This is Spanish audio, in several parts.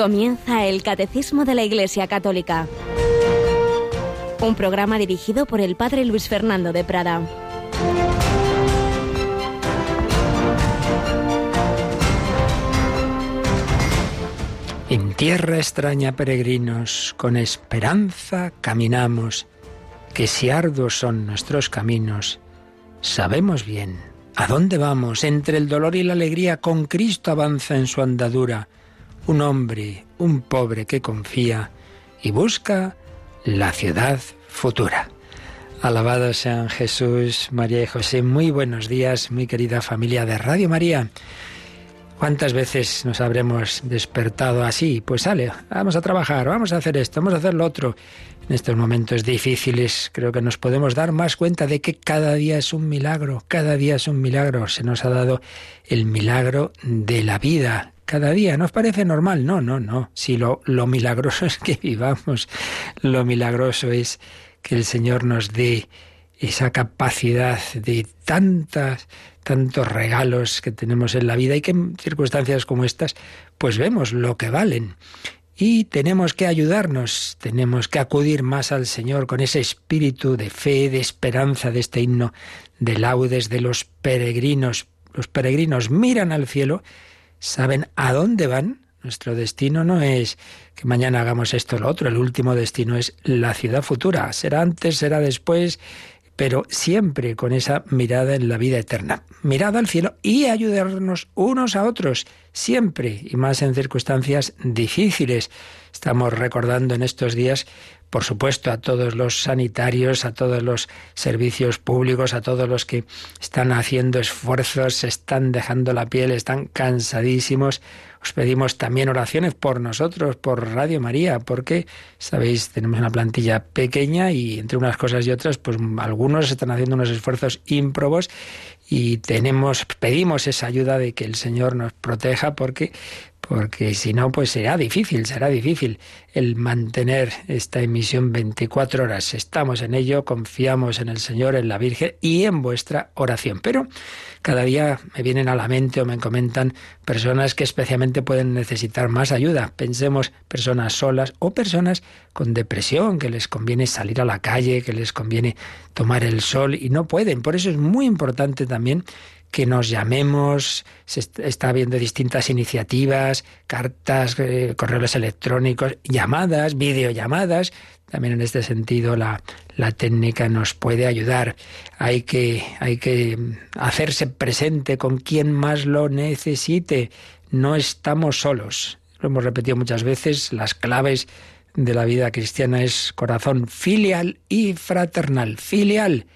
Comienza el Catecismo de la Iglesia Católica. Un programa dirigido por el Padre Luis Fernando de Prada. En tierra extraña, peregrinos, con esperanza caminamos, que si arduos son nuestros caminos, sabemos bien a dónde vamos. Entre el dolor y la alegría, con Cristo avanza en su andadura un hombre, un pobre que confía y busca la ciudad futura. Alabado sean Jesús, María y José. Muy buenos días, muy querida familia de Radio María. ¿Cuántas veces nos habremos despertado así? Pues sale, vamos a trabajar, vamos a hacer esto, vamos a hacer lo otro. En estos momentos difíciles creo que nos podemos dar más cuenta de que cada día es un milagro, cada día es un milagro. Se nos ha dado el milagro de la vida. Cada día nos parece normal. No, no, no. Si lo, lo milagroso es que vivamos, lo milagroso es que el Señor nos dé esa capacidad de tantas, tantos regalos que tenemos en la vida y que en circunstancias como estas, pues vemos lo que valen. Y tenemos que ayudarnos, tenemos que acudir más al Señor con ese espíritu de fe, de esperanza de este himno de laudes de los peregrinos. Los peregrinos miran al cielo, saben a dónde van. Nuestro destino no es que mañana hagamos esto o lo otro, el último destino es la ciudad futura. Será antes, será después, pero siempre con esa mirada en la vida eterna. Mirada al cielo y ayudarnos unos a otros, siempre y más en circunstancias difíciles. Estamos recordando en estos días por supuesto, a todos los sanitarios, a todos los servicios públicos, a todos los que están haciendo esfuerzos, se están dejando la piel, están cansadísimos. Os pedimos también oraciones por nosotros, por Radio María, porque, sabéis, tenemos una plantilla pequeña y entre unas cosas y otras, pues algunos están haciendo unos esfuerzos ímprobos y tenemos, pedimos esa ayuda de que el Señor nos proteja porque porque si no, pues será difícil, será difícil el mantener esta emisión 24 horas. Estamos en ello, confiamos en el Señor, en la Virgen y en vuestra oración. Pero cada día me vienen a la mente o me comentan personas que especialmente pueden necesitar más ayuda. Pensemos personas solas o personas con depresión, que les conviene salir a la calle, que les conviene tomar el sol y no pueden. Por eso es muy importante también que nos llamemos, se está viendo distintas iniciativas, cartas, eh, correos electrónicos, llamadas, videollamadas. También en este sentido la, la técnica nos puede ayudar. Hay que, hay que hacerse presente con quien más lo necesite. No estamos solos. Lo hemos repetido muchas veces, las claves de la vida cristiana es corazón filial y fraternal. Filial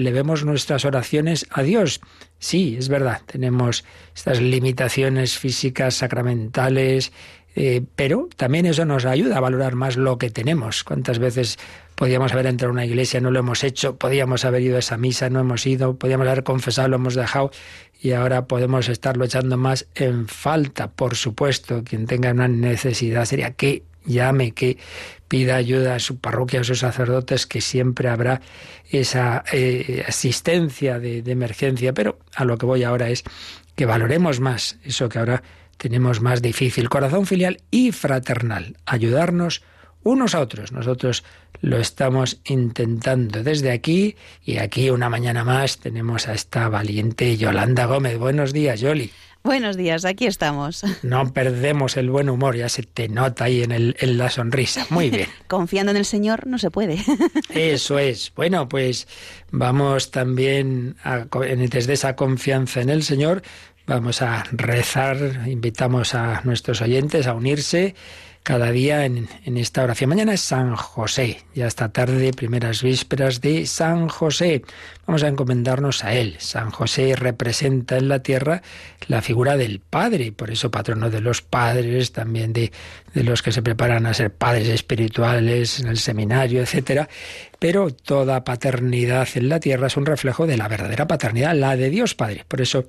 elevemos nuestras oraciones a Dios. Sí, es verdad, tenemos estas limitaciones físicas, sacramentales, eh, pero también eso nos ayuda a valorar más lo que tenemos. ¿Cuántas veces podíamos haber entrado a una iglesia, no lo hemos hecho? Podíamos haber ido a esa misa, no hemos ido, podíamos haber confesado, lo hemos dejado y ahora podemos estarlo echando más en falta. Por supuesto, quien tenga una necesidad sería que llame, que pida ayuda a su parroquia, a sus sacerdotes, que siempre habrá esa eh, asistencia de, de emergencia. Pero a lo que voy ahora es que valoremos más eso que ahora tenemos más difícil, corazón filial y fraternal, ayudarnos unos a otros. Nosotros lo estamos intentando desde aquí y aquí una mañana más tenemos a esta valiente Yolanda Gómez. Buenos días, Yoli. Buenos días, aquí estamos. No perdemos el buen humor, ya se te nota ahí en, el, en la sonrisa. Muy bien. Confiando en el Señor no se puede. Eso es. Bueno, pues vamos también a, desde esa confianza en el Señor, vamos a rezar, invitamos a nuestros oyentes a unirse cada día en, en, esta oración. Mañana es San José, ya esta tarde, primeras vísperas de San José. Vamos a encomendarnos a él. San José representa en la tierra la figura del Padre, por eso patrono de los padres, también de, de los que se preparan a ser padres espirituales en el seminario, etcétera. Pero toda paternidad en la tierra es un reflejo de la verdadera paternidad, la de Dios Padre. Por eso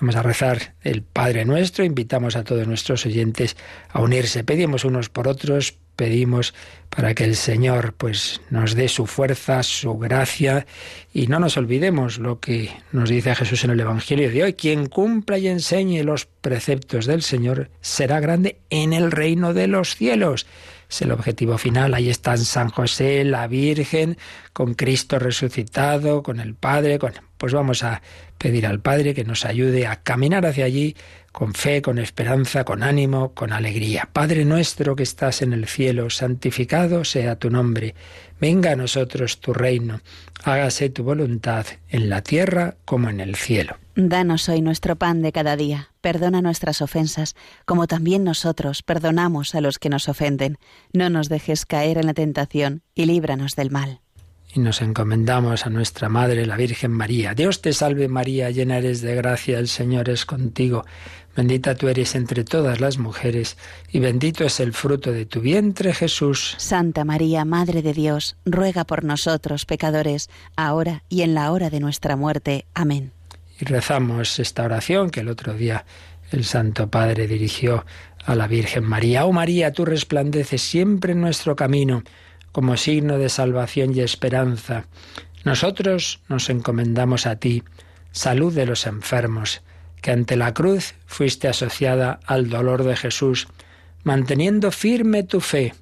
vamos a rezar el Padre nuestro, invitamos a todos nuestros oyentes a unirse. Pedimos unos por otros pedimos para que el Señor pues nos dé su fuerza, su gracia y no nos olvidemos lo que nos dice Jesús en el Evangelio de hoy, quien cumpla y enseñe los preceptos del Señor será grande en el reino de los cielos. Es el objetivo final. Ahí están San José, la Virgen, con Cristo resucitado, con el Padre. Pues vamos a pedir al Padre que nos ayude a caminar hacia allí con fe, con esperanza, con ánimo, con alegría. Padre nuestro que estás en el cielo, santificado sea tu nombre. Venga a nosotros tu reino. Hágase tu voluntad en la tierra como en el cielo. Danos hoy nuestro pan de cada día. Perdona nuestras ofensas, como también nosotros perdonamos a los que nos ofenden. No nos dejes caer en la tentación y líbranos del mal y nos encomendamos a nuestra Madre, la Virgen María. Dios te salve María, llena eres de gracia, el Señor es contigo. Bendita tú eres entre todas las mujeres, y bendito es el fruto de tu vientre, Jesús. Santa María, Madre de Dios, ruega por nosotros pecadores, ahora y en la hora de nuestra muerte. Amén. Y rezamos esta oración que el otro día el Santo Padre dirigió a la Virgen María. Oh María, tú resplandeces siempre en nuestro camino como signo de salvación y esperanza. Nosotros nos encomendamos a ti, salud de los enfermos, que ante la cruz fuiste asociada al dolor de Jesús, manteniendo firme tu fe.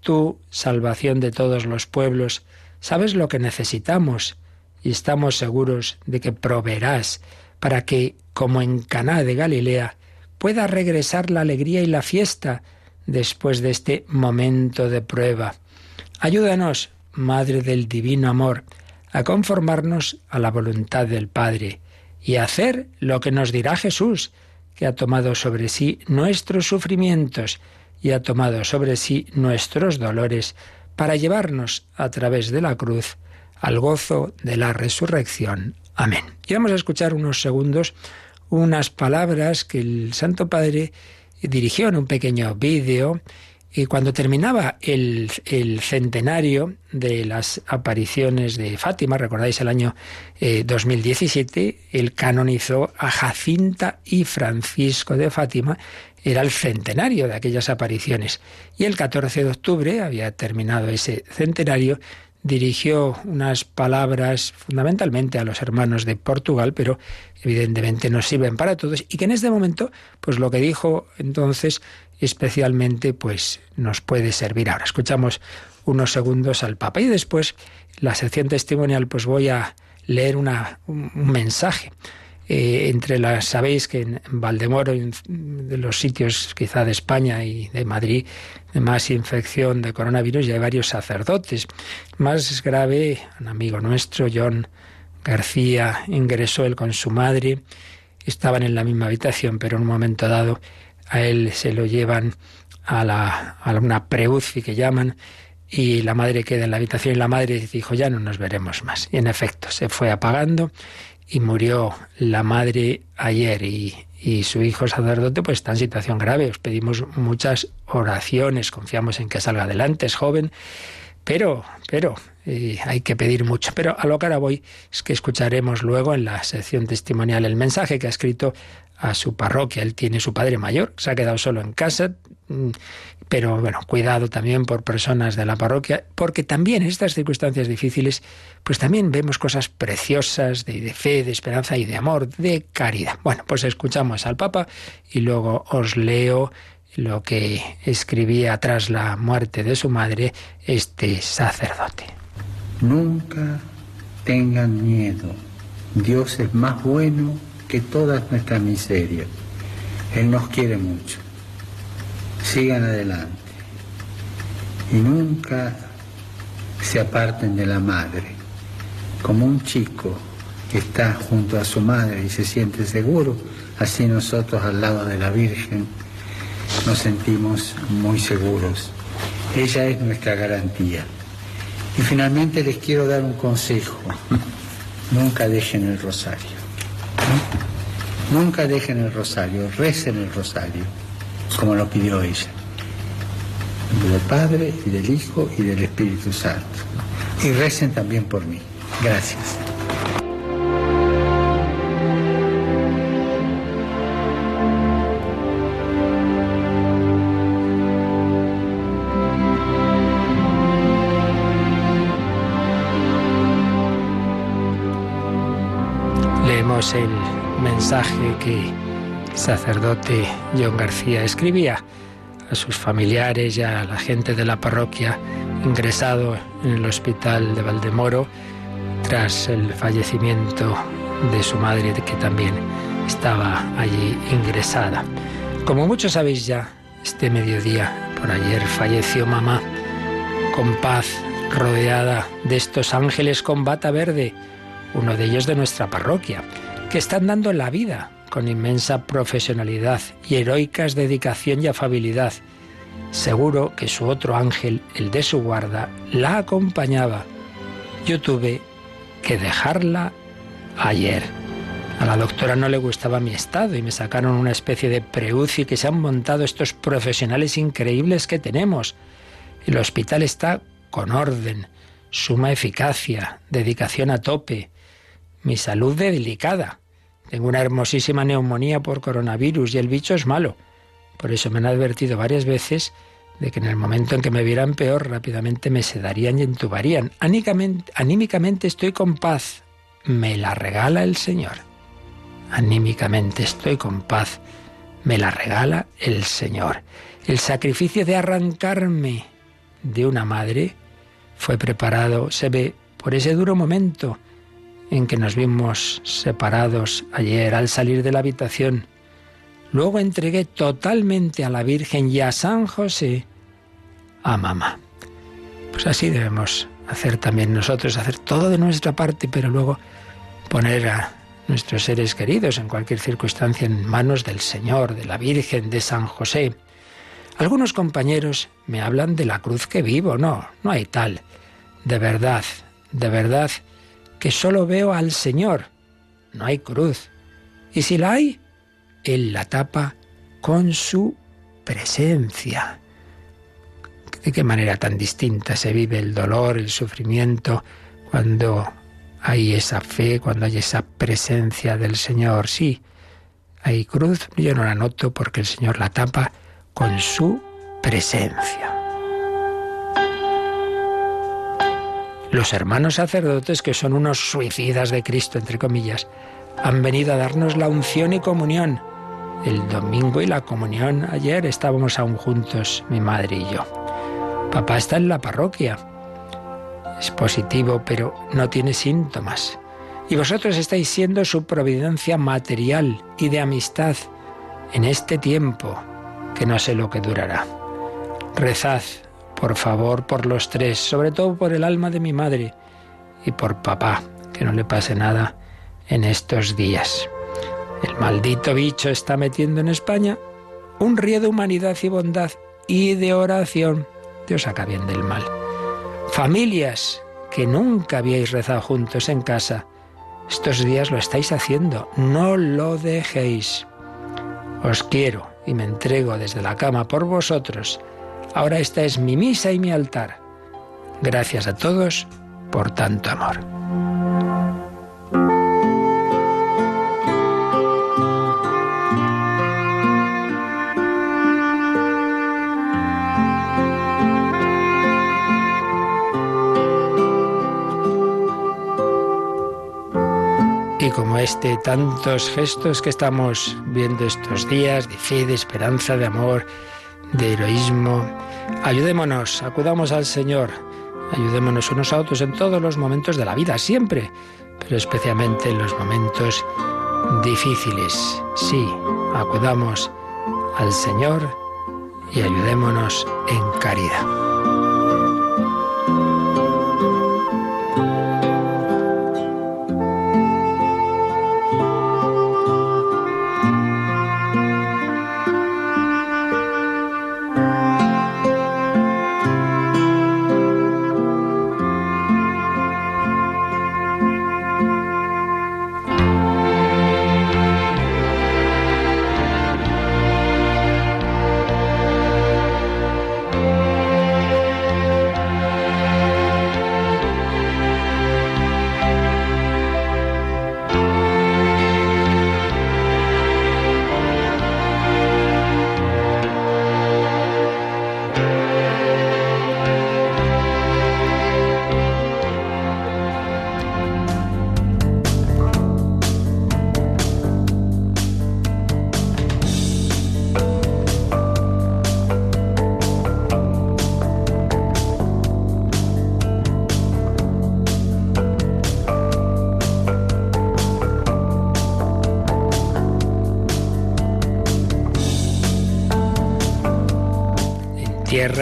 Tú, salvación de todos los pueblos, sabes lo que necesitamos y estamos seguros de que proveerás para que, como en Caná de Galilea, pueda regresar la alegría y la fiesta después de este momento de prueba. Ayúdanos, Madre del Divino Amor, a conformarnos a la voluntad del Padre y hacer lo que nos dirá Jesús, que ha tomado sobre sí nuestros sufrimientos y ha tomado sobre sí nuestros dolores para llevarnos a través de la cruz al gozo de la resurrección. Amén. Y vamos a escuchar unos segundos unas palabras que el Santo Padre dirigió en un pequeño vídeo y cuando terminaba el, centenario de las apariciones de Fátima, recordáis el año 2017, eh, él canonizó a Jacinta y Francisco de Fátima, era el centenario de aquellas apariciones. Y el 14 de octubre, había terminado ese centenario, dirigió unas palabras fundamentalmente a los hermanos de Portugal, pero evidentemente nos sirven para todos, y que en este momento, pues lo que dijo entonces especialmente pues nos puede servir. Ahora escuchamos unos segundos al Papa y después la sección testimonial pues voy a leer una, un, mensaje. Eh, entre las, sabéis que en Valdemoro, de los sitios quizá de España y de Madrid, de más infección de coronavirus, ya hay varios sacerdotes. Más grave, un amigo nuestro, John García, ingresó él con su madre, estaban en la misma habitación, pero en un momento dado a él se lo llevan a, la, a una preuci que llaman y la madre queda en la habitación y la madre dijo ya no nos veremos más. Y en efecto se fue apagando y murió la madre ayer y, y su hijo sacerdote pues está en situación grave. Os pedimos muchas oraciones, confiamos en que salga adelante, es joven, pero, pero eh, hay que pedir mucho. Pero a lo que ahora voy es que escucharemos luego en la sección testimonial el mensaje que ha escrito a su parroquia. Él tiene su padre mayor, se ha quedado solo en casa, mm, pero bueno, cuidado también por personas de la parroquia, porque también en estas circunstancias difíciles, pues también vemos cosas preciosas de, de, fe, de esperanza y de amor, de caridad. Bueno, pues escuchamos al Papa y luego os leo lo que escribía tras la muerte de su madre este sacerdote. Nunca tengan miedo. Dios es más bueno que todas nuestras miserias. Él nos quiere mucho. Sigan adelante. Y nunca se aparten de la madre. Como un chico que está junto a su madre y se siente seguro, así nosotros al lado de la Virgen nos sentimos muy seguros. Ella es nuestra garantía. Y finalmente les quiero dar un consejo. Nunca dejen el rosario. Nunca dejen el rosario, recen el rosario, como lo pidió ella. Del Padre y del Hijo y del Espíritu Santo. Y recen también por mí. Gracias. Que el sacerdote John García escribía a sus familiares y a la gente de la parroquia ingresado en el hospital de Valdemoro tras el fallecimiento de su madre que también estaba allí ingresada. Como muchos sabéis ya, este mediodía por ayer falleció mamá con paz rodeada de estos ángeles con bata verde uno de ellos de nuestra parroquia, que están dando la vida con inmensa profesionalidad y heroicas dedicación y afabilidad. Seguro que su otro ángel, el de su guarda, la acompañaba. Yo tuve que dejarla ayer. A la doctora no le gustaba mi estado y me sacaron una especie de preuci que se han montado estos profesionales increíbles que tenemos. El hospital está con orden, suma eficacia, dedicación a tope mi salud delicada. Tengo una hermosísima neumonía por coronavirus y el bicho es malo. Por eso me han advertido varias veces de que en el momento en que me vieran peor rápidamente me sedarían y entubarían. Anímicamente, anímicamente estoy con paz. Me la regala el Señor. Anímicamente estoy con paz. Me la regala el Señor. El sacrificio de arrancarme de una madre fue preparado, se ve, por ese duro momento en que nos vimos separados ayer al salir de la habitación. Luego entregué totalmente a la Virgen y a San José a mamá. Pues así debemos hacer también nosotros, hacer todo de nuestra parte, pero luego poner a nuestros seres queridos en cualquier circunstancia en manos del Señor, de la Virgen, de San José. Algunos compañeros me hablan de la cruz que vivo. No, no hay tal. De verdad, de verdad que solo veo al Señor. No hay cruz. Y si la hay, Él la tapa con su presencia. ¿De qué manera tan distinta se vive el dolor, el sufrimiento, cuando hay esa fe, cuando hay esa presencia del Señor? Sí, hay cruz, yo no la noto porque el Señor la tapa con su presencia. Los hermanos sacerdotes, que son unos suicidas de Cristo, entre comillas, han venido a darnos la unción y comunión. El domingo y la comunión ayer estábamos aún juntos, mi madre y yo. Papá está en la parroquia. Es positivo, pero no tiene síntomas. Y vosotros estáis siendo su providencia material y de amistad en este tiempo, que no sé lo que durará. Rezad por favor, por los tres, sobre todo por el alma de mi madre y por papá, que no le pase nada en estos días. El maldito bicho está metiendo en España un río de humanidad y bondad y de oración. Dios saca bien del mal. Familias que nunca habíais rezado juntos en casa, estos días lo estáis haciendo. No lo dejéis. Os quiero y me entrego desde la cama por vosotros Ahora esta es mi misa y mi altar. Gracias a todos por tanto amor. Y como este, tantos gestos que estamos viendo estos días de fe, de esperanza, de amor, de heroísmo. Ayudémonos, acudamos al Señor, ayudémonos unos a otros en todos los momentos de la vida, siempre, pero especialmente en los momentos difíciles. Sí, acudamos al Señor y ayudémonos en caridad.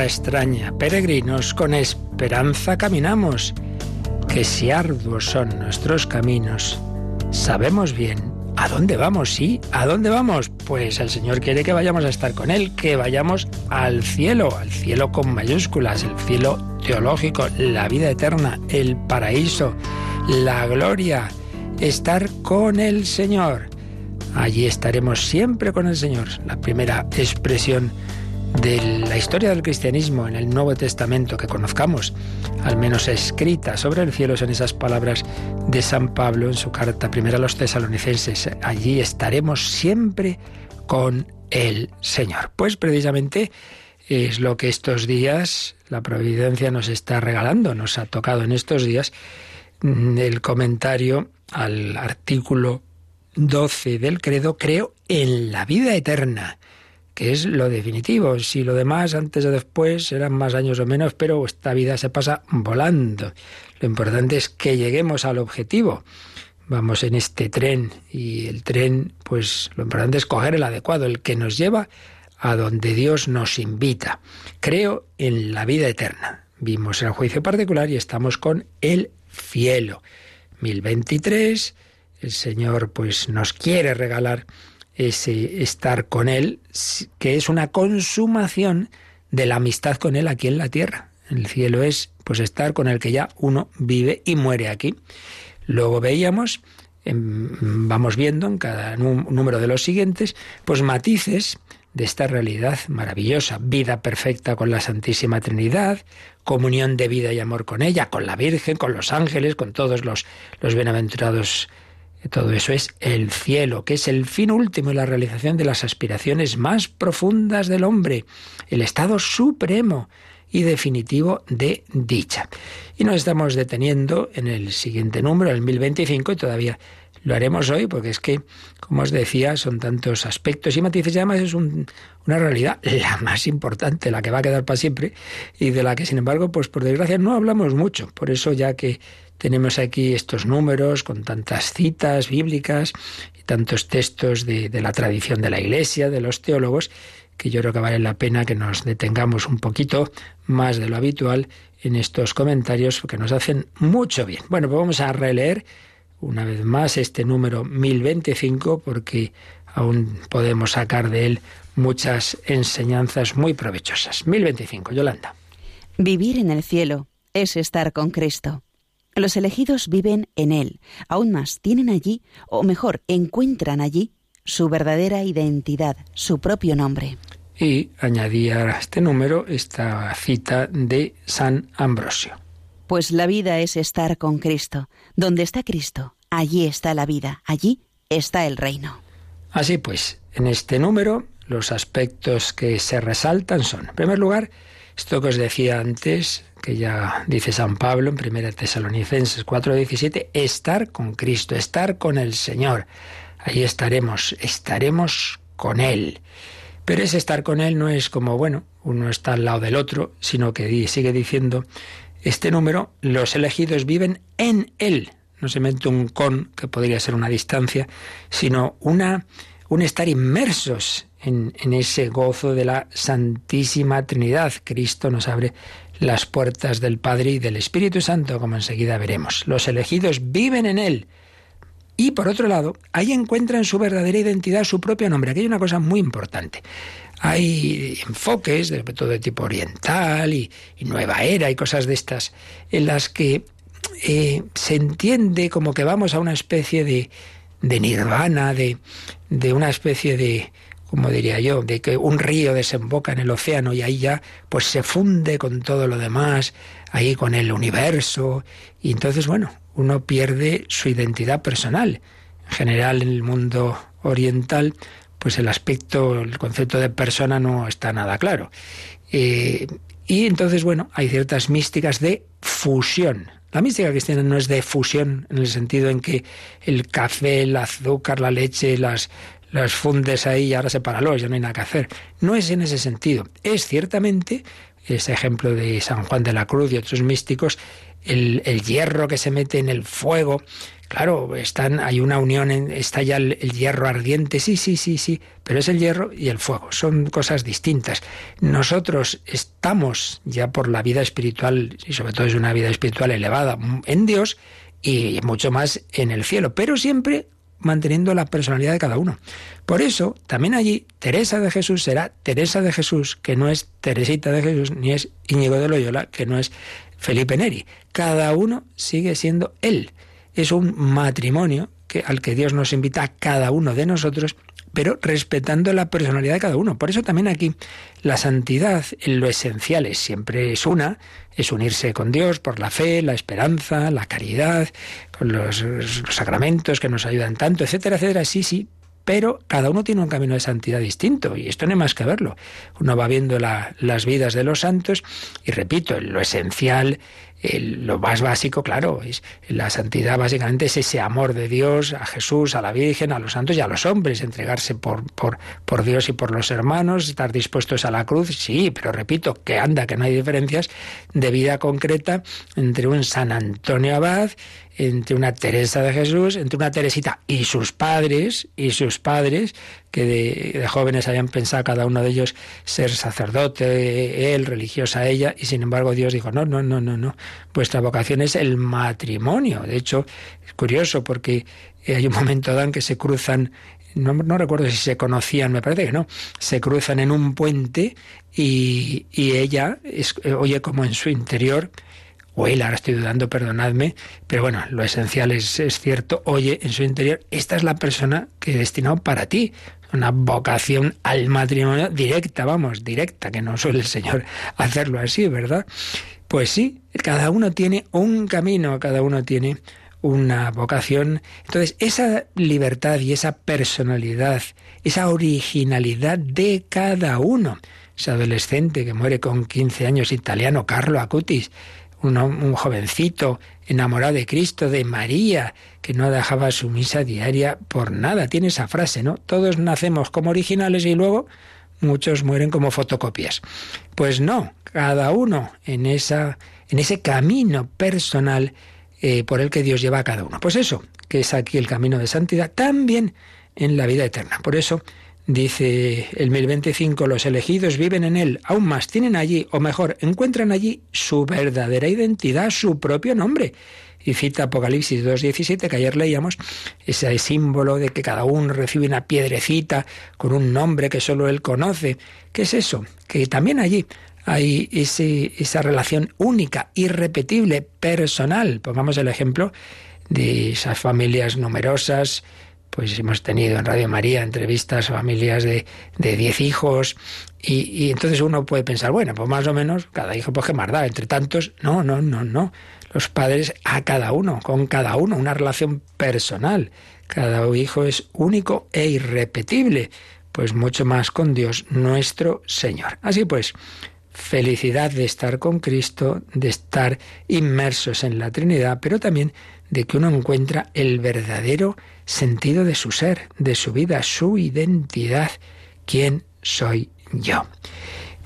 Extraña, peregrinos, con esperanza caminamos, que si arduos son nuestros caminos, sabemos bien a dónde vamos, sí, ¿a dónde vamos? Pues el Señor quiere que vayamos a estar con Él, que vayamos al cielo, al cielo con mayúsculas, el cielo teológico, la vida eterna, el paraíso, la gloria, estar con el Señor. Allí estaremos siempre con el Señor. La primera expresión de la historia del cristianismo en el Nuevo Testamento que conozcamos, al menos escrita sobre el cielo, son esas palabras de San Pablo en su carta primera a los tesalonicenses. Allí estaremos siempre con el Señor. Pues precisamente es lo que estos días la providencia nos está regalando, nos ha tocado en estos días mm, el comentario al artículo 12 del credo, creo en la vida eterna que es lo definitivo. Si lo demás, antes o después, serán más años o menos, pero esta vida se pasa volando. Lo importante es que lleguemos al objetivo. Vamos en este tren y el tren, pues lo importante es coger el adecuado, el que nos lleva a donde Dios nos invita. Creo en la vida eterna. Vimos el juicio particular y estamos con el cielo. 1023, el Señor pues nos quiere regalar ese estar con Él, que es una consumación de la amistad con Él aquí en la tierra. El cielo es pues estar con el que ya uno vive y muere aquí. Luego veíamos, vamos viendo en cada número de los siguientes, pues matices de esta realidad maravillosa, vida perfecta con la Santísima Trinidad, comunión de vida y amor con ella, con la Virgen, con los ángeles, con todos los, los bienaventurados todo eso es el cielo, que es el fin último y la realización de las aspiraciones más profundas del hombre, el estado supremo y definitivo de dicha. Y nos estamos deteniendo en el siguiente número, el 1025, y todavía lo haremos hoy porque es que, como os decía, son tantos aspectos y matices y además es una realidad la más importante, la que va a quedar para siempre y de la que, sin embargo, pues por desgracia no hablamos mucho. Por eso ya que tenemos aquí estos números con tantas citas bíblicas y tantos textos de, la tradición de la Iglesia, de los teólogos, que yo creo que vale la pena que nos detengamos un poquito más de lo habitual en estos comentarios que nos hacen mucho bien. Bueno, pues vamos a releer una vez más este número 1025 porque aún podemos sacar de él muchas enseñanzas muy provechosas. 1025, Yolanda. Vivir en el cielo es estar con Cristo. Los elegidos viven en Él, aún más tienen allí, o mejor, encuentran allí su verdadera identidad, su propio nombre. Y añadía a este número esta cita de San Ambrosio. Pues la vida es estar con Cristo. Donde está Cristo, allí está la vida, allí está el reino. Así pues, en este número los aspectos que se resaltan son, en primer lugar, esto que os decía antes, que ya dice San Pablo en 1 Tesalonicenses 4:17, estar con Cristo, estar con el Señor. Ahí estaremos, estaremos con Él. Pero ese estar con Él no es como, bueno, uno está al lado del otro, sino que sigue diciendo este número, los elegidos viven en Él. No se mete un con, que podría ser una distancia, sino una, un estar inmersos en, en, ese gozo de la Santísima Trinidad. Cristo nos abre las puertas del Padre y del Espíritu Santo, como enseguida veremos. Los elegidos viven en Él. Y por otro lado, ahí encuentran su verdadera identidad, su propio nombre. Aquí hay una cosa muy importante. Hay enfoques, de todo tipo oriental y, nueva era y cosas de estas, en las que eh, se entiende como que vamos a una especie de, de nirvana, de, de una especie de, como diría yo, de que un río desemboca en el océano y ahí ya pues se funde con todo lo demás, ahí con el universo, y entonces bueno, uno pierde su identidad personal. En general en el mundo oriental, pues el aspecto, el concepto de persona no está nada claro. Eh, y entonces, bueno, hay ciertas místicas de fusión. La mística cristiana no es de fusión en el sentido en que el café, el azúcar, la leche, las, las fundes ahí y ahora sepáralos, ya no hay nada que hacer. No es en ese sentido. Es ciertamente ese ejemplo de San Juan de la Cruz y otros místicos, el, el hierro que se mete en el fuego, Claro, están, hay una unión, está ya el, hierro ardiente, sí, sí, sí, sí, pero es el hierro y el fuego, son cosas distintas. Nosotros estamos ya por la vida espiritual, y sobre todo es una vida espiritual elevada, en Dios y mucho más en el cielo, pero siempre manteniendo la personalidad de cada uno. Por eso, también allí, Teresa de Jesús será Teresa de Jesús, que no es Teresita de Jesús, ni es Íñigo de Loyola, que no es Felipe Neri. Cada uno sigue siendo él es un matrimonio que, al que Dios nos invita a cada uno de nosotros, pero respetando la personalidad de cada uno. Por eso también aquí la santidad en lo esencial es siempre es una, es unirse con Dios por la fe, la esperanza, la caridad, con los, sacramentos que nos ayudan tanto, etcétera, etcétera. Sí, sí, pero cada uno tiene un camino de santidad distinto y esto no hay más que verlo. Uno va viendo las vidas de los santos y repito, lo esencial lo más básico, claro, es la santidad básicamente es ese amor de Dios a Jesús, a la Virgen, a los santos y a los hombres, entregarse por, por, por Dios y por los hermanos, estar dispuestos a la cruz, sí, pero repito, que anda, que no hay diferencias de vida concreta entre un San Antonio Abad entre una Teresa de Jesús, entre una Teresita y sus padres, y sus padres, que de, jóvenes habían pensado cada uno de ellos ser sacerdote, él, religiosa ella, y sin embargo Dios dijo, no, no, no, no, no, vuestra vocación es el matrimonio. De hecho, es curioso porque hay un momento dan que se cruzan no, no, recuerdo si se conocían, me parece que no, se cruzan en un puente y, y ella es, oye como en su interior él, ahora estoy dudando, perdonadme, pero bueno, lo esencial es, es cierto, oye, en su interior, esta es la persona que he destinado para ti, una vocación al matrimonio directa, vamos, directa, que no suele el Señor hacerlo así, ¿verdad? Pues sí, cada uno tiene un camino, cada uno tiene una vocación. Entonces, esa libertad y esa personalidad, esa originalidad de cada uno, ese adolescente que muere con 15 años italiano, Carlo Acutis, un, jovencito enamorado de Cristo, de María, que no dejaba su misa diaria por nada. Tiene esa frase, ¿no? Todos nacemos como originales y luego muchos mueren como fotocopias. Pues no, cada uno en, esa, en ese camino personal eh, por el que Dios lleva a cada uno. Pues eso, que es aquí el camino de santidad, también en la vida eterna. Por eso Dice el 1025, los elegidos viven en él, aún más tienen allí, o mejor, encuentran allí su verdadera identidad, su propio nombre. Y cita Apocalipsis 2.17, que ayer leíamos, ese símbolo de que cada uno recibe una piedrecita con un nombre que solo él conoce. ¿Qué es eso? Que también allí hay ese, esa relación única, irrepetible, personal. Pongamos el ejemplo de esas familias numerosas, pues hemos tenido en Radio María entrevistas a familias de, de diez hijos y, entonces uno puede pensar, bueno, pues más o menos cada hijo pues que más da, entre tantos, no, no, no, no. Los padres a cada uno, con cada uno, una relación personal. Cada hijo es único e irrepetible, pues mucho más con Dios nuestro Señor. Así pues, felicidad de estar con Cristo, de estar inmersos en la Trinidad, pero también de que uno encuentra el verdadero sentido de su ser, de su vida, su identidad. ¿Quién soy yo?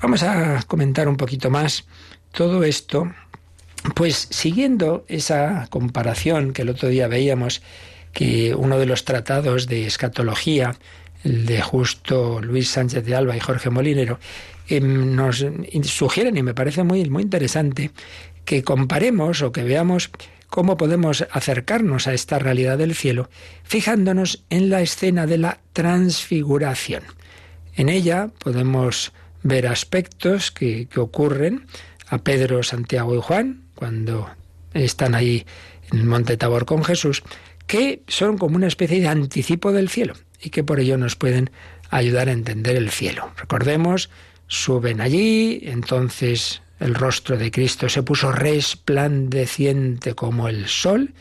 Vamos a comentar un poquito más todo esto, pues siguiendo esa comparación que el otro día veíamos, que uno de los tratados de escatología, el de justo Luis Sánchez de Alba y Jorge Molinero, em, nos sugieren, y me parece muy, muy interesante, que comparemos o que veamos cómo podemos acercarnos a esta realidad del cielo fijándonos en la escena de la transfiguración. En ella podemos ver aspectos que, ocurren a Pedro, Santiago y Juan cuando están ahí en el monte Tabor con Jesús, que son como una especie de anticipo del cielo y que por ello nos pueden ayudar a entender el cielo. Recordemos, suben allí, entonces el rostro de Cristo se puso resplandeciente como el sol.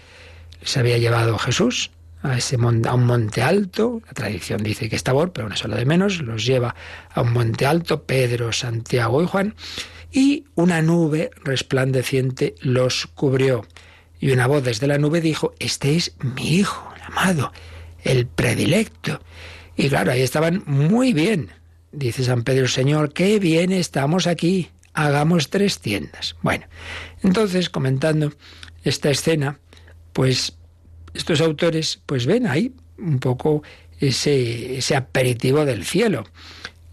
Se había llevado Jesús a, ese a un monte alto. La tradición dice que es Tabor, pero una sola de menos. Los lleva a un monte alto, Pedro, Santiago y Juan. Y una nube resplandeciente los cubrió. Y una voz desde la nube dijo, este es mi hijo, el amado, el predilecto. Y claro, ahí estaban muy bien. Dice San Pedro, Señor, qué bien estamos aquí hagamos tres tiendas. Bueno, entonces comentando esta escena, pues estos autores pues ven ahí un poco ese, ese aperitivo del cielo,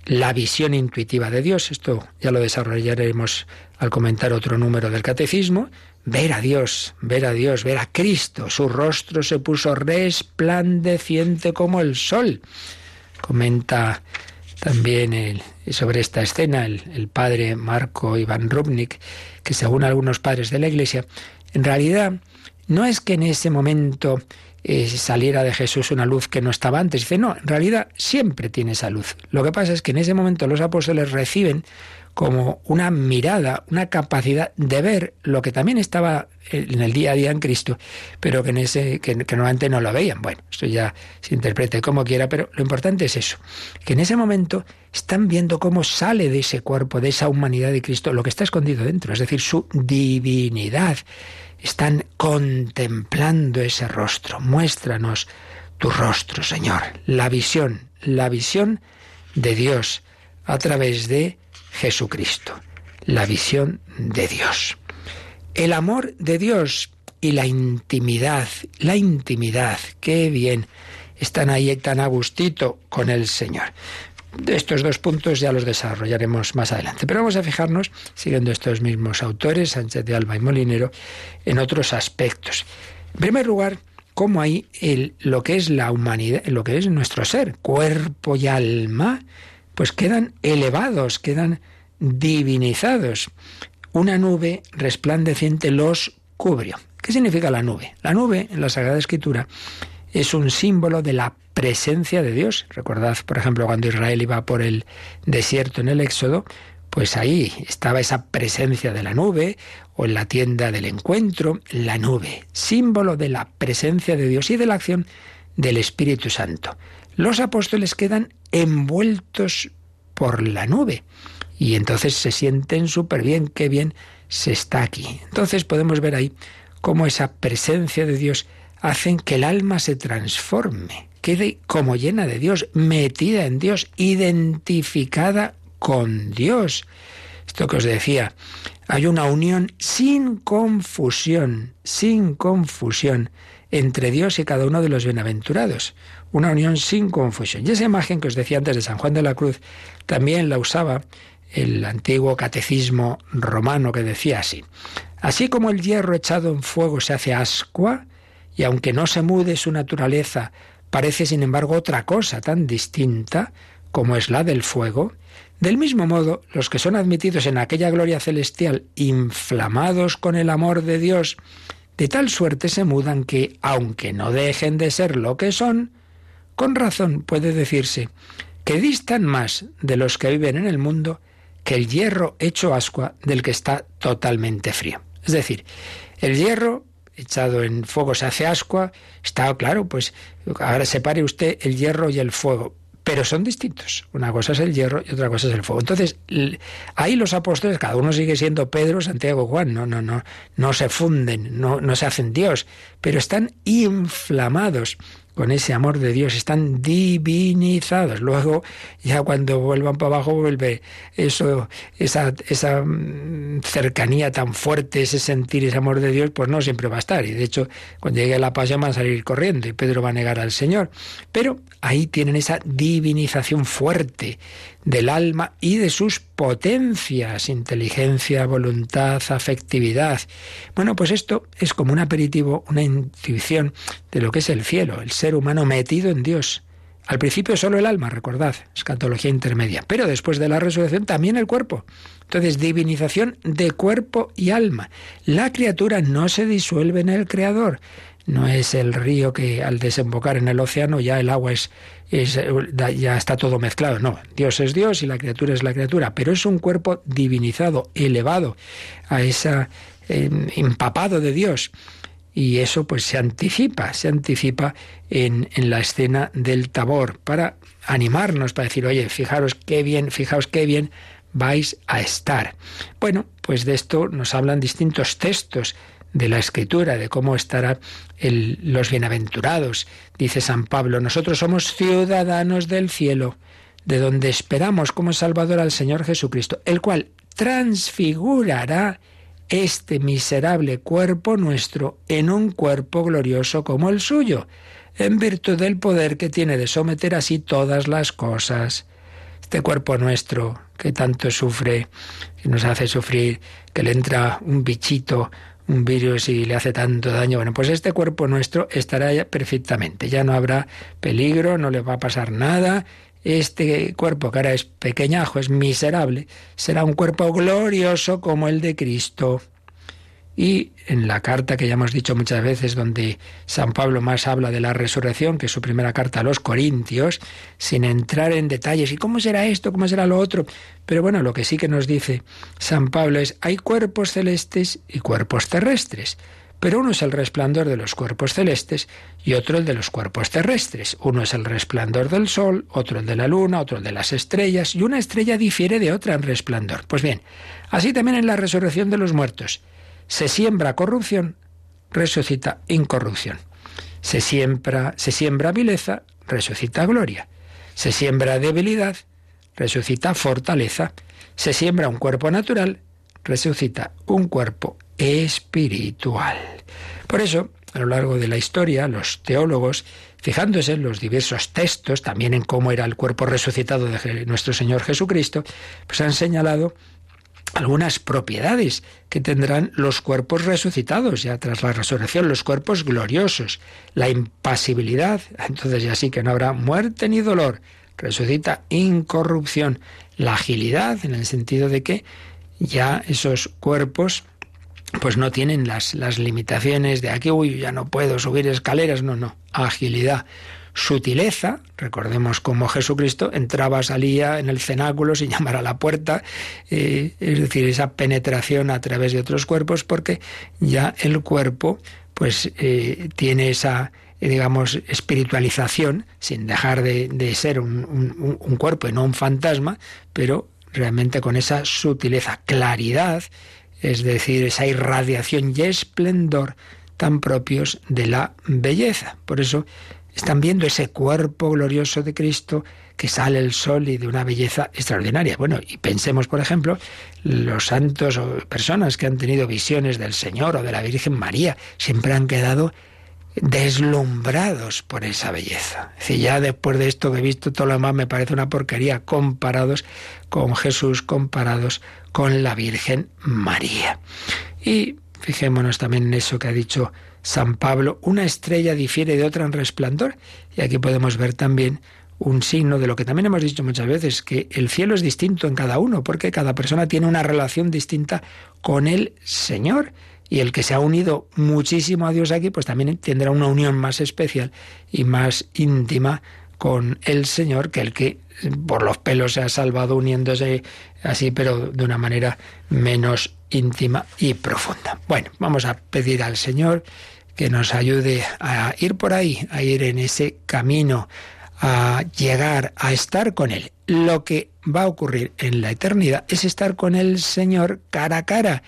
la visión intuitiva de Dios, esto ya lo desarrollaremos al comentar otro número del catecismo, ver a Dios, ver a Dios, ver a Cristo, su rostro se puso resplandeciente como el sol. Comenta también sobre esta escena el, padre Marco Iván Rubnik, que según algunos padres de la Iglesia, en realidad no es que en ese momento eh, saliera de Jesús una luz que no estaba antes. Dice, no, en realidad siempre tiene esa luz. Lo que pasa es que en ese momento los apóstoles reciben como una mirada, una capacidad de ver lo que también estaba en el día a día en Cristo, pero que en ese que, que, normalmente no lo veían. Bueno, esto ya se interprete como quiera, pero lo importante es eso, que en ese momento están viendo cómo sale de ese cuerpo, de esa humanidad de Cristo, lo que está escondido dentro, es decir, su divinidad están contemplando ese rostro. Muéstranos tu rostro, Señor. La visión, la visión de Dios a través de Jesucristo. La visión de Dios. El amor de Dios y la intimidad, la intimidad, qué bien, están ahí tan a gustito con el Señor. Estos dos puntos ya los desarrollaremos más adelante. Pero vamos a fijarnos, siguiendo estos mismos autores, Sánchez de Alba y Molinero, en otros aspectos. En primer lugar, cómo hay el, lo que es la humanidad, lo que es nuestro ser, cuerpo y alma, pues quedan elevados, quedan divinizados. Una nube resplandeciente los cubrió. ¿Qué significa la nube? La nube, en la Sagrada Escritura, es un símbolo de la presencia de Dios. Recordad, por ejemplo, cuando Israel iba por el desierto en el Éxodo, pues ahí estaba esa presencia de la nube, o en la tienda del encuentro, la nube, símbolo de la presencia de Dios y de la acción del Espíritu Santo. Los apóstoles quedan envueltos por la nube y entonces se sienten súper bien, qué bien se está aquí. Entonces podemos ver ahí cómo esa presencia de Dios hacen que el alma se transforme, quede como llena de Dios, metida en Dios, identificada con Dios. Esto que os decía, hay una unión sin confusión, sin confusión entre Dios y cada uno de los bienaventurados. Una unión sin confusión. Y esa imagen que os decía antes de San Juan de la Cruz también la usaba el antiguo catecismo romano que decía así. Así como el hierro echado en fuego se hace ascua, y aunque no se mude su naturaleza, parece sin embargo otra cosa tan distinta como es la del fuego, del mismo modo, los que son admitidos en aquella gloria celestial, inflamados con el amor de Dios, de tal suerte se mudan que, aunque no dejen de ser lo que son, con razón puede decirse que distan más de los que viven en el mundo que el hierro hecho ascua del que está totalmente frío. Es decir, el hierro echado en fuego se hace ascua, está claro, pues ahora separe usted el hierro y el fuego. Pero son distintos. Una cosa es el hierro y otra cosa es el fuego. Entonces, ahí los apóstoles, cada uno sigue siendo Pedro, Santiago, Juan, no, no, no, no se funden, no, no se hacen Dios, pero están inflamados con ese amor de Dios, están divinizados. Luego, ya cuando vuelvan para abajo, vuelve eso, esa, esa mm, cercanía tan fuerte, ese sentir, ese amor de Dios, pues no siempre va a estar. Y de hecho, cuando llegue la pasión van a salir corriendo y Pedro va a negar al Señor. Pero ahí tienen esa divinización fuerte del alma y de sus potencias, inteligencia, voluntad, afectividad. Bueno, pues esto es como un aperitivo, una intuición de lo que es el cielo, el ser humano metido en Dios. Al principio solo el alma, recordad, escatología intermedia, pero después de la resurrección también el cuerpo. Entonces, divinización de cuerpo y alma. La criatura no se disuelve en el Creador. No es el río que al desembocar en el océano ya el agua es, ya está todo mezclado. No, Dios es Dios y la criatura es la criatura, pero es un cuerpo divinizado, elevado a esa em, empapado de Dios. Y eso pues se anticipa, se anticipa en, en, la escena del tabor para animarnos, para decir, oye, fijaros qué bien, fijaos qué bien vais a estar. Bueno, pues de esto nos hablan distintos textos de la escritura, de cómo estará los bienaventurados. Dice San Pablo, nosotros somos ciudadanos del cielo, de donde esperamos como Salvador al Señor Jesucristo, el cual transfigurará este miserable cuerpo nuestro en un cuerpo glorioso como el suyo, en virtud del poder que tiene de someter así todas las cosas. Este cuerpo nuestro, que tanto sufre, que nos hace sufrir, que le entra un bichito, un virus y le hace tanto daño, bueno, pues este cuerpo nuestro estará ya perfectamente, ya no habrá peligro, no le va a pasar nada, este cuerpo que ahora es pequeñajo, es miserable, será un cuerpo glorioso como el de Cristo. Y en la carta que ya hemos dicho muchas veces, donde San Pablo más habla de la resurrección, que es su primera carta a los Corintios, sin entrar en detalles, ¿y cómo será esto? ¿Cómo será lo otro? Pero bueno, lo que sí que nos dice San Pablo es, hay cuerpos celestes y cuerpos terrestres. Pero uno es el resplandor de los cuerpos celestes y otro el de los cuerpos terrestres. Uno es el resplandor del sol, otro el de la luna, otro el de las estrellas, y una estrella difiere de otra en resplandor. Pues bien, así también en la resurrección de los muertos. Se siembra corrupción, resucita incorrupción. Se siembra, se siembra vileza, resucita gloria. Se siembra debilidad, resucita fortaleza. Se siembra un cuerpo natural, resucita un cuerpo espiritual. Por eso, a lo largo de la historia, los teólogos, fijándose en los diversos textos, también en cómo era el cuerpo resucitado de nuestro Señor Jesucristo, pues han señalado algunas propiedades que tendrán los cuerpos resucitados ya tras la resurrección, los cuerpos gloriosos, la impasibilidad, entonces ya sí que no habrá muerte ni dolor, resucita incorrupción, la agilidad en el sentido de que ya esos cuerpos pues no tienen las, las limitaciones de aquí, uy, ya no puedo subir escaleras, no, no, agilidad, sutileza, recordemos cómo Jesucristo entraba, salía en el cenáculo sin llamar a la puerta, eh, es decir, esa penetración a través de otros cuerpos, porque ya el cuerpo pues eh, tiene esa eh, digamos, espiritualización, sin dejar de, ser un, un, cuerpo y no un fantasma, pero realmente con esa sutileza, claridad, es decir, esa irradiación y esplendor tan propios de la belleza. Por eso están viendo ese cuerpo glorioso de Cristo que sale el sol y de una belleza extraordinaria. Bueno, y pensemos, por ejemplo, los santos o personas que han tenido visiones del Señor o de la Virgen María, siempre han quedado deslumbrados por esa belleza. Es ya después de esto que he visto, todo lo demás me parece una porquería comparados con Jesús, comparados con la Virgen María. Y fijémonos también en eso que ha dicho San Pablo, una estrella difiere de otra en resplandor. Y aquí podemos ver también un signo de lo que también hemos dicho muchas veces, que el cielo es distinto en cada uno, porque cada persona tiene una relación distinta con el Señor y el que se ha unido muchísimo a Dios aquí, pues también tendrá una unión más especial y más íntima con el Señor que el que por los pelos se ha salvado uniéndose así, pero de una manera menos íntima y profunda. Bueno, vamos a pedir al Señor que nos ayude a ir por ahí, a ir en ese camino, a llegar a estar con Él. Lo que va a ocurrir en la eternidad es estar con el Señor cara a cara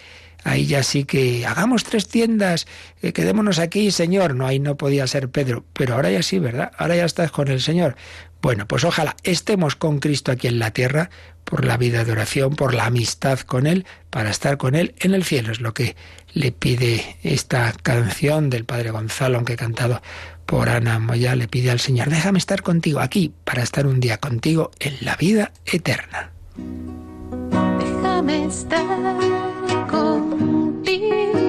ahí ya sí que hagamos tres tiendas, eh, quedémonos aquí, Señor. No, ahí no podía ser Pedro, pero ahora ya sí, ¿verdad? Ahora ya estás con el Señor. Bueno, pues ojalá estemos con Cristo aquí en la tierra por la vida de oración, por la amistad con Él, para estar con Él en el cielo. Es lo que le pide esta canción del Padre Gonzalo, aunque cantado por Ana Moya, le pide al Señor, déjame estar contigo aquí, para estar un día contigo en la vida eterna. Déjame estar sed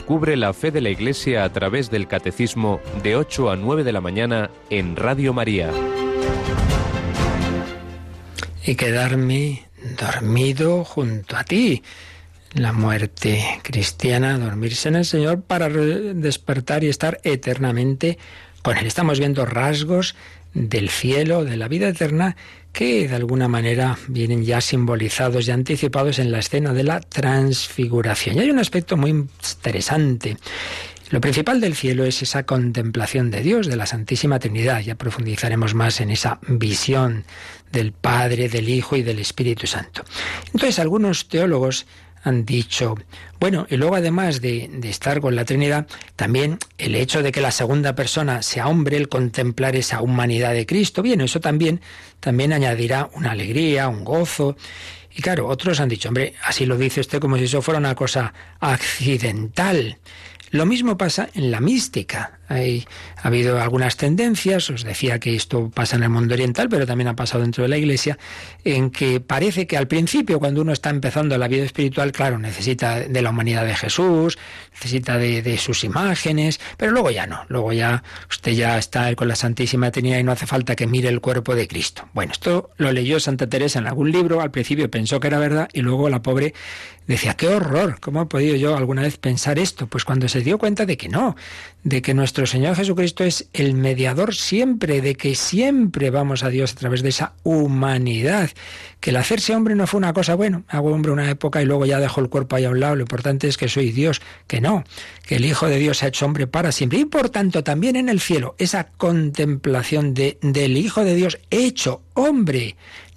Descubre la fe de la Iglesia a través del Catecismo de 8 a 9 de la mañana en Radio María. y quedarme dormido junto a ti. La muerte cristiana, dormirse en el Señor para despertar y estar eternamente con Él. Estamos viendo rasgos del cielo, de la vida eterna, que de alguna manera vienen ya simbolizados y anticipados en la escena de la transfiguración. Y hay un aspecto muy interesante. Lo principal del cielo es esa contemplación de Dios, de la Santísima Trinidad. Ya profundizaremos más en esa visión del Padre, del Hijo y del Espíritu Santo. Entonces, algunos teólogos han dicho, bueno, y luego además de, estar con la Trinidad, también el hecho de que la segunda persona sea hombre, el contemplar esa humanidad de Cristo, bien, eso también, también añadirá una alegría, un gozo. Y claro, otros han dicho, hombre, así lo dice usted como si eso fuera una cosa accidental. Lo mismo pasa en la mística. Hay, ha habido algunas tendencias, os decía que esto pasa en el mundo oriental, pero también ha pasado dentro de la Iglesia, en que parece que al principio, cuando uno está empezando la vida espiritual, claro, necesita de la humanidad de Jesús, necesita de, de sus imágenes, pero luego ya no, luego ya usted ya está con la Santísima Trinidad y no hace falta que mire el cuerpo de Cristo. Bueno, esto lo leyó Santa Teresa en algún libro, al principio pensó que era verdad y luego la pobre decía, qué horror, ¿cómo he podido yo alguna vez pensar esto? Pues cuando se dio cuenta de que no, de que nuestro Señor Jesucristo es el mediador siempre, de que siempre vamos a Dios a través de esa humanidad, que el hacerse hombre no fue una cosa, bueno, hago hombre una época y luego ya dejo el cuerpo ahí a un lado, lo importante es que soy Dios, que no, que el Hijo de Dios se ha hecho hombre para siempre. Y por tanto también en el cielo, esa contemplación de, del Hijo de Dios hecho hombre,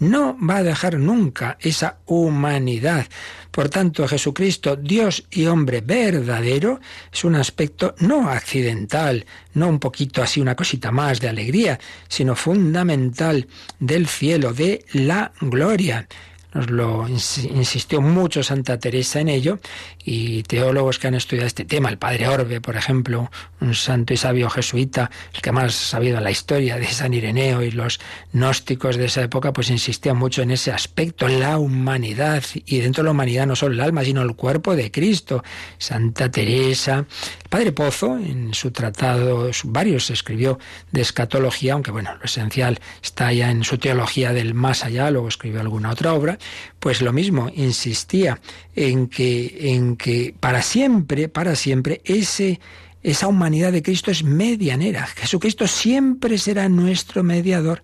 no va a dejar nunca esa humanidad. Por tanto, Jesucristo, Dios y hombre verdadero, es un aspecto no accidental, no un poquito así, una cosita más de alegría, sino fundamental del cielo, de la gloria. Nos lo insistió mucho Santa Teresa en ello y teólogos que han estudiado este tema, el padre Orbe, por ejemplo, un santo y sabio jesuita, el que más sabido en la historia de San Ireneo y los gnósticos de esa época, pues insistían mucho en ese aspecto, la humanidad, y dentro de la humanidad no solo el alma, sino el cuerpo de Cristo. Santa Teresa, el padre Pozo, en su tratado, varios escribió de escatología, aunque bueno, lo esencial está ya en su teología del más allá, luego escribió alguna otra obra, pues lo mismo, insistía en que, en que para siempre, para siempre, ese, esa humanidad de Cristo es medianera. Jesucristo siempre será nuestro mediador.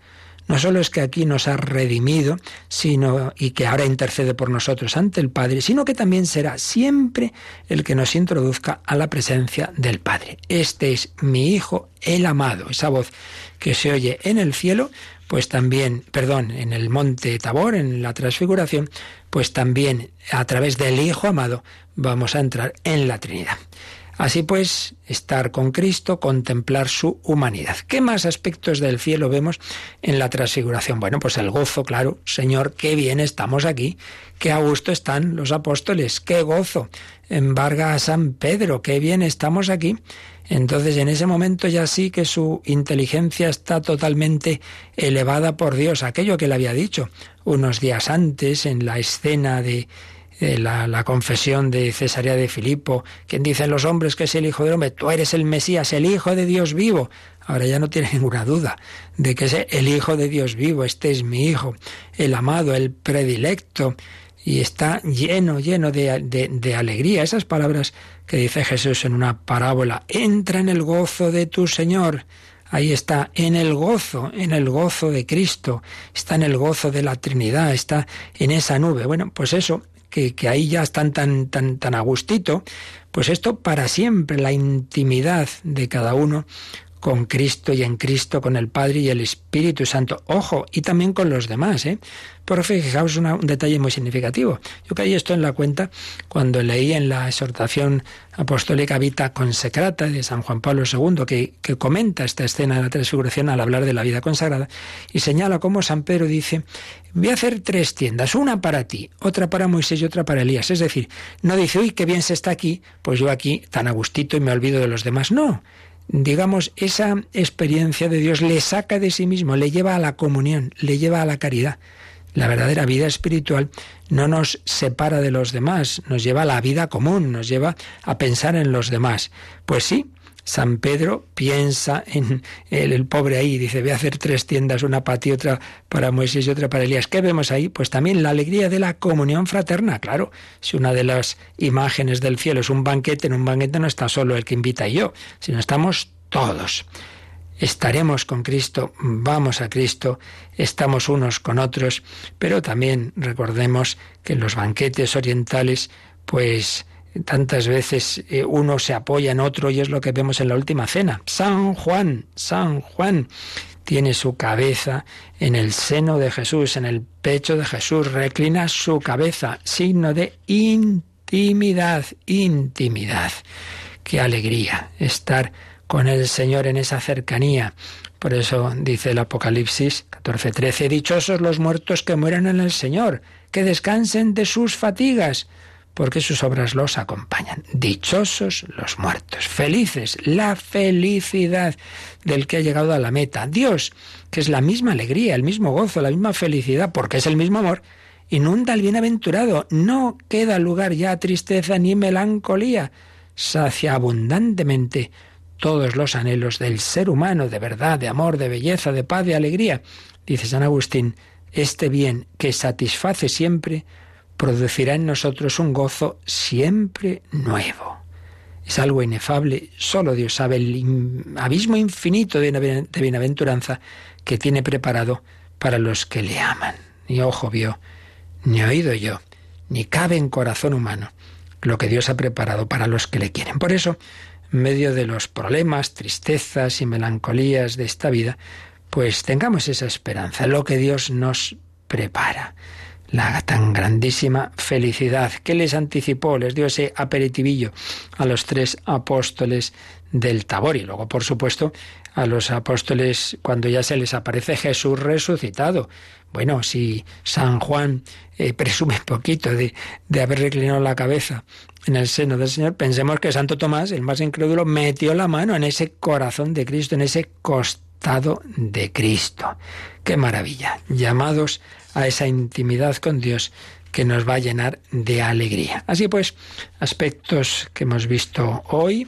No solo es que aquí nos ha redimido, sino y que ahora intercede por nosotros ante el Padre, sino que también será siempre el que nos introduzca a la presencia del Padre. Este es mi Hijo, el amado, esa voz que se oye en el cielo, pues también, perdón, en el monte Tabor, en la transfiguración, pues también a través del Hijo amado vamos a entrar en la Trinidad. Así pues, estar con Cristo, contemplar su humanidad. ¿Qué más aspectos del cielo vemos en la transfiguración? Bueno, pues el gozo, claro. Señor, qué bien estamos aquí. Qué a gusto están los apóstoles. Qué gozo. Embarga a San Pedro. Qué bien estamos aquí. Entonces en ese momento ya sí que su inteligencia está totalmente elevada por Dios, aquello que le había dicho unos días antes en la escena de la, confesión de Cesarea de Filipo, quien dicen los hombres que es el Hijo del Hombre, tú eres el Mesías, el Hijo de Dios vivo. Ahora ya no tiene ninguna duda de que es el Hijo de Dios vivo, este es mi Hijo, el amado, el predilecto, y está lleno, lleno de, de, alegría. Esas palabras que dice Jesús en una parábola, entra en el gozo de tu Señor. Ahí está, en el gozo, en el gozo de Cristo, está en el gozo de la Trinidad, está en esa nube. Bueno, pues eso, que, ahí ya están tan, tan, tan a gustito, pues esto para siempre, la intimidad de cada uno con Cristo y en Cristo, con el Padre y el Espíritu Santo. Ojo, y también con los demás, ¿eh? Por fijaos un detalle muy significativo. Yo caí esto en la cuenta cuando leí en la exhortación apostólica Vita Consecrata de San Juan Pablo II, que, que comenta esta escena de la transfiguración al hablar de la vida consagrada, y señala cómo San Pedro dice, voy a hacer tres tiendas, una para ti, otra para Moisés y otra para Elías. Es decir, no dice, uy, qué bien se está aquí, pues yo aquí tan a gustito y me olvido de los demás. No, digamos, esa experiencia de Dios le saca de sí mismo, le lleva a la comunión, le lleva a la caridad. La verdadera vida espiritual no nos separa de los demás, nos lleva a la vida común, nos lleva a pensar en los demás. Pues sí, San Pedro piensa en el, pobre ahí, dice, voy a hacer tres tiendas, una para ti, otra para Moisés y otra para Elías. ¿Qué vemos ahí? Pues también la alegría de la comunión fraterna, claro. Si una de las imágenes del cielo es un banquete, en un banquete no está solo el que invita y yo, sino estamos todos. Estaremos con Cristo, vamos a Cristo, estamos unos con otros, pero también recordemos que en los banquetes orientales, pues Tantas veces eh, uno se apoya en otro y es lo que vemos en la última cena. San Juan, San Juan tiene su cabeza en el seno de Jesús, en el pecho de Jesús, reclina su cabeza, signo de intimidad, intimidad. Qué alegría estar con el Señor en esa cercanía. Por eso dice el Apocalipsis 14:13, dichosos los muertos que mueran en el Señor, que descansen de sus fatigas porque sus obras los acompañan. Dichosos los muertos, felices, la felicidad del que ha llegado a la meta. Dios, que es la misma alegría, el mismo gozo, la misma felicidad, porque es el mismo amor, inunda al bienaventurado. No queda lugar ya a tristeza ni melancolía. Sacia abundantemente todos los anhelos del ser humano, de verdad, de amor, de belleza, de paz, de alegría. Dice San Agustín, este bien que satisface siempre, producirá en nosotros un gozo siempre nuevo. Es algo inefable, solo Dios sabe el abismo infinito de bienaventuranza que tiene preparado para los que le aman. Ni ojo vio, ni oído yo, ni cabe en corazón humano lo que Dios ha preparado para los que le quieren. Por eso, en medio de los problemas, tristezas y melancolías de esta vida, pues tengamos esa esperanza, lo que Dios nos prepara la tan grandísima felicidad que les anticipó, les dio ese aperitivillo a los tres apóstoles del Tabor y luego, por supuesto, a los apóstoles cuando ya se les aparece Jesús resucitado. Bueno, si San Juan eh, presume poquito de, de haber reclinado la cabeza en el seno del Señor, pensemos que Santo Tomás, el más incrédulo, metió la mano en ese corazón de Cristo, en ese costado de Cristo. ¡Qué maravilla! Llamados esa intimidad con Dios que nos va a llenar de alegría. Así pues, aspectos que hemos visto hoy,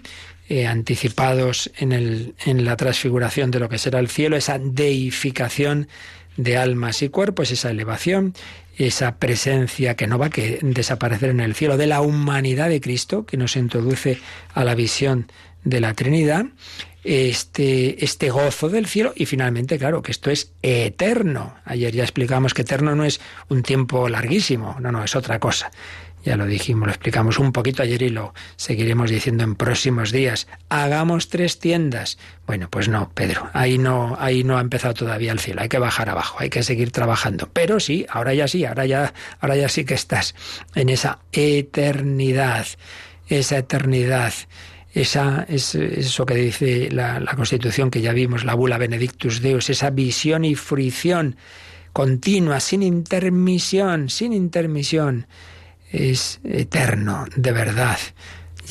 eh, anticipados en, el, en la transfiguración de lo que será el cielo, esa deificación de almas y cuerpos, esa elevación, esa presencia que no va a desaparecer en el cielo de la humanidad de Cristo, que nos introduce a la visión de la Trinidad, este, este gozo del cielo y finalmente, claro, que esto es eterno. Ayer ya explicamos que eterno no es un tiempo larguísimo, no, no, es otra cosa. Ya lo dijimos, lo explicamos un poquito ayer y lo seguiremos diciendo en próximos días. Hagamos tres tiendas. Bueno, pues no, Pedro, ahí no, ahí no ha empezado todavía el cielo, hay que bajar abajo, hay que seguir trabajando. Pero sí, ahora ya sí, ahora ya, ahora ya sí que estás en esa eternidad, esa eternidad esa, es, eso que dice la, la Constitución que ya vimos, la bula Benedictus Deus, esa visión y fruición continua, sin intermisión, sin intermisión, es eterno, de verdad.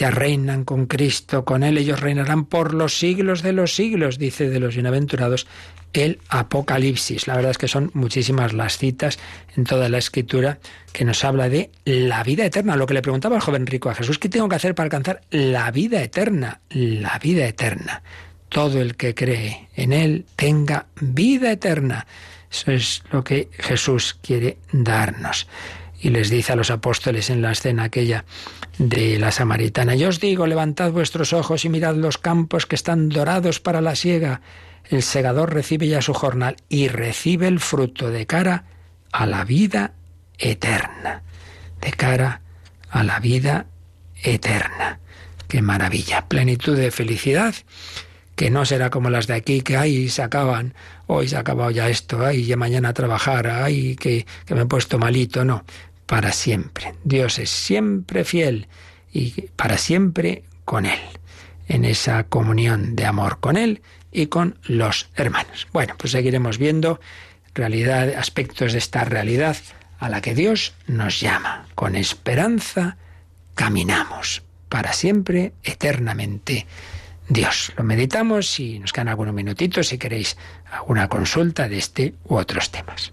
Ya reinan con Cristo, con Él ellos reinarán por los siglos de los siglos, dice de los bienaventurados el Apocalipsis. La verdad es que son muchísimas las citas en toda la escritura que nos habla de la vida eterna. Lo que le preguntaba el joven rico a Jesús, ¿qué tengo que hacer para alcanzar la vida eterna? La vida eterna. Todo el que cree en Él tenga vida eterna. Eso es lo que Jesús quiere darnos. Y les dice a los apóstoles en la escena aquella de la samaritana, yo os digo, levantad vuestros ojos y mirad los campos que están dorados para la siega el segador recibe ya su jornal y recibe el fruto de cara a la vida eterna. De cara a la vida eterna. Qué maravilla. Plenitud de felicidad que no será como las de aquí, que ahí se acaban, hoy se ha acabado ya esto, ay, ya mañana a trabajar, ay, que, que me he puesto malito, no, para siempre. Dios es siempre fiel y para siempre con Él, en esa comunión de amor con Él y con los hermanos. Bueno, pues seguiremos viendo aspectos de esta realidad a la que Dios nos llama. Con esperanza caminamos para siempre, eternamente. Dios. Lo meditamos y nos quedan algunos minutitos si queréis alguna consulta de este u otros temas.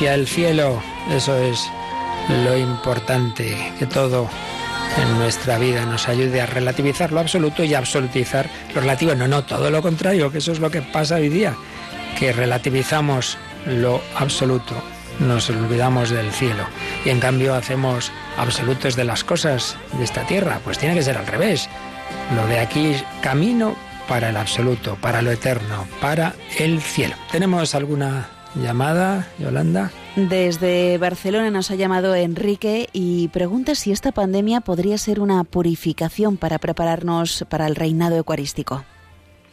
hacia el cielo. Eso es lo importante, que todo en nuestra vida nos ayude a relativizar lo absoluto y absolutizar lo relativo. No, no, todo lo contrario, que eso es lo que pasa hoy día, que relativizamos lo absoluto, nos olvidamos del cielo y en cambio hacemos absolutos de las cosas de esta tierra. Pues tiene que ser al revés. Lo de aquí camino para el absoluto, para lo eterno, para el cielo. ¿Tenemos alguna llamada, Yolanda? Desde Barcelona nos ha llamado Enrique y pregunta si esta pandemia podría ser una purificación para prepararnos para el reinado eucarístico.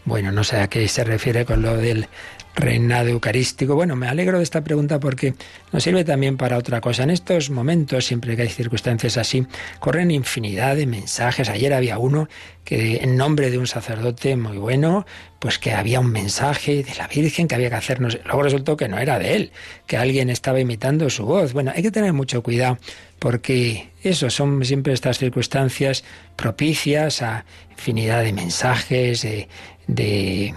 Bueno, no sé a qué se refiere con lo del reinado eucarístico. Bueno, me alegro de esta pregunta porque nos sirve también para otra cosa. En estos momentos, siempre que hay circunstancias así, corren infinidad de mensajes. Ayer había uno que en nombre de un sacerdote muy bueno, pues que había un mensaje de la Virgen que había que hacernos. Luego resultó que no era de él, que alguien estaba imitando su voz. Bueno, hay que tener mucho cuidado porque eso son siempre estas circunstancias propicias a infinidad de mensajes, de, de,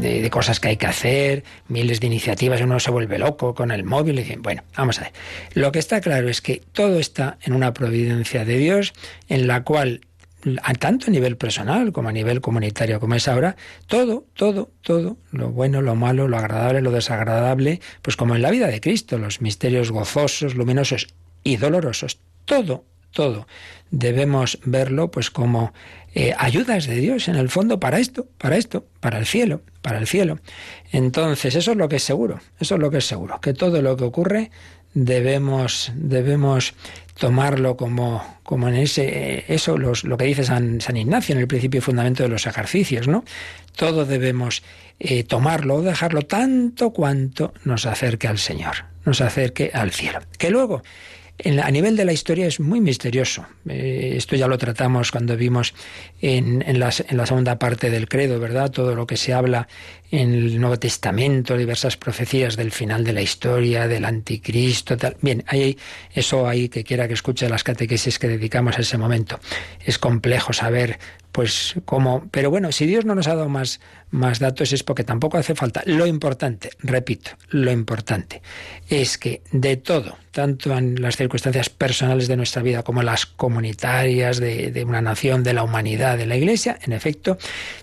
de, cosas que hay que hacer, miles de iniciativas, uno se vuelve loco con el móvil. Y, bueno, vamos a ver. Lo que está claro es que todo está en una providencia de Dios en la cual tanto a nivel personal como a nivel comunitario como es ahora, todo, todo, todo, lo bueno, lo malo, lo agradable, lo desagradable, pues como en la vida de Cristo, los misterios gozosos, luminosos y dolorosos, todo, todo, debemos verlo pues como eh, ayudas de Dios en el fondo para esto, para esto, para el cielo, para el cielo. Entonces, eso es lo que es seguro, eso es lo que es seguro, que todo lo que ocurre debemos, debemos tomarlo como, como en ese, eso, lo que dice San, San, Ignacio en el principio y fundamento de los ejercicios, ¿no? Todo debemos eh, tomarlo o dejarlo tanto cuanto nos acerque al Señor, nos acerque al cielo. Que luego, a nivel de la historia es muy misterioso. Eh, esto ya lo tratamos cuando vimos en, en, la segunda parte del credo, ¿verdad? Todo lo que se habla en el Nuevo Testamento, diversas profecías del final de la historia, del anticristo, tal. Bien, hay eso ahí que quiera que escuche las catequesis que dedicamos a ese momento. Es complejo saber pues como, pero bueno, si Dios no nos ha dado más, más datos es porque tampoco hace falta. Lo importante, repito, lo importante es que de todo, tanto en las circunstancias personales de nuestra vida como las comunitarias de, de una nación, de la humanidad, de la Iglesia, en efecto,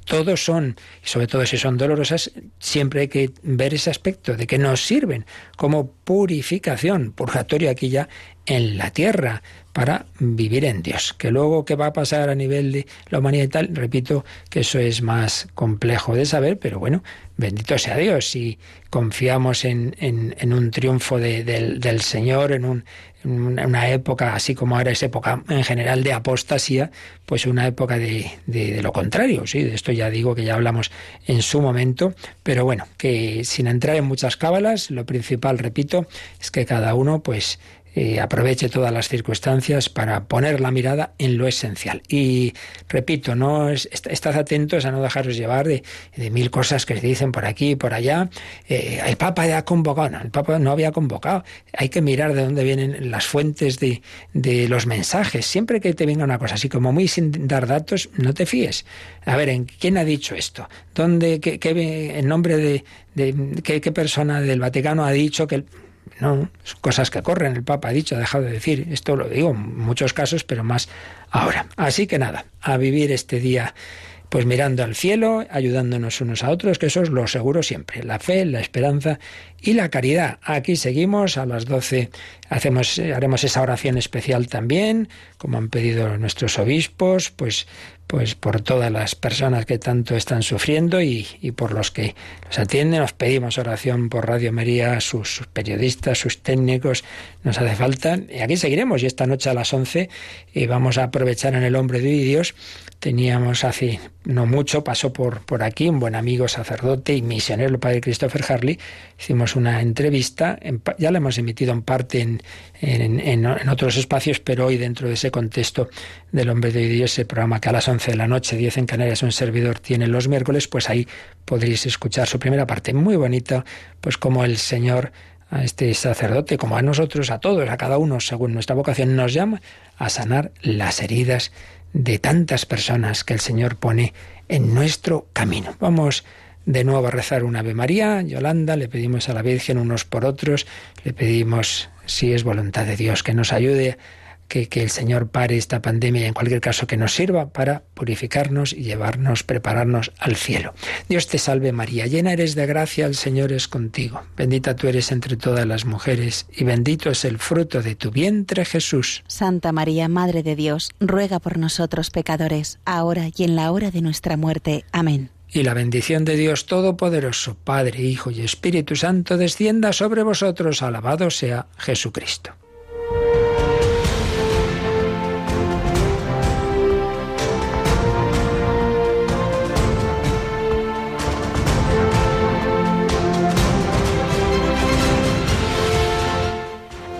todos son, y sobre todo si son dolorosas, siempre hay que ver ese aspecto de que nos sirven como purificación, purgatorio aquí ya en la tierra, para vivir en Dios. Que luego qué va a pasar a nivel de la humanidad y tal, repito que eso es más complejo de saber, pero bueno, bendito sea Dios. Si confiamos en, en, un triunfo del, del, Señor, en, un, en una época, así como ahora es época en general de apostasía, pues una época de, de, de, lo contrario, sí, de esto ya digo que ya hablamos en su momento, pero bueno, que sin entrar en muchas cábalas, lo principal, repito, es que cada uno pues eh, aproveche todas las circunstancias para poner la mirada en lo esencial. Y repito, no es, estad atentos a no dejaros llevar de, de, mil cosas que se dicen por aquí y por allá. Eh, el Papa ya ha convocado, no, el Papa no había convocado. Hay que mirar de dónde vienen las fuentes de, de los mensajes. Siempre que te venga una cosa así como muy sin dar datos, no te fíes. A ver, ¿en quién ha dicho esto? ¿Dónde, qué, qué en nombre de, de qué, qué persona del Vaticano ha dicho que el no, cosas que corren. El Papa ha dicho, ha dejado de decir. Esto lo digo en muchos casos, pero más ahora. Así que nada, a vivir este día pues mirando al cielo, ayudándonos unos a otros, que eso es lo seguro siempre, la fe, la esperanza y la caridad. Aquí seguimos a las 12 hacemos haremos esa oración especial también, como han pedido nuestros obispos, pues pues por todas las personas que tanto están sufriendo y, y por los que nos atienden. Nos pedimos oración por Radio María, sus, sus, periodistas, sus técnicos, nos hace falta. Y aquí seguiremos y esta noche a las 11 y vamos a aprovechar en el Hombre de Dios. Teníamos hace no mucho, pasó por, por aquí un buen amigo sacerdote y misionero, el padre Christopher Harley. Hicimos una entrevista, ya la hemos emitido en parte en, en, en, en otros espacios, pero hoy dentro de ese contexto del Hombre de Dios, ese programa que a las 11 de la noche, 10 en Canarias, un servidor tiene los miércoles, pues ahí podréis escuchar su primera parte, muy bonita, pues como el Señor a este sacerdote, como a nosotros, a todos, a cada uno, según nuestra vocación, nos llama a sanar las heridas de tantas personas que el Señor pone en nuestro camino. Vamos de nuevo a rezar un Ave María. Yolanda, le pedimos a la Virgen unos por otros, le pedimos, si es voluntad de Dios, que nos ayude que, el Señor pare esta pandemia y en cualquier caso que nos sirva para purificarnos y llevarnos, prepararnos al cielo. Dios te salve María, llena eres de gracia, el Señor es contigo. Bendita tú eres entre todas las mujeres y bendito es el fruto de tu vientre Jesús. Santa María, Madre de Dios, ruega por nosotros pecadores, ahora y en la hora de nuestra muerte. Amén. Y la bendición de Dios Todopoderoso, Padre, Hijo y Espíritu Santo, descienda sobre vosotros. Alabado sea Jesucristo.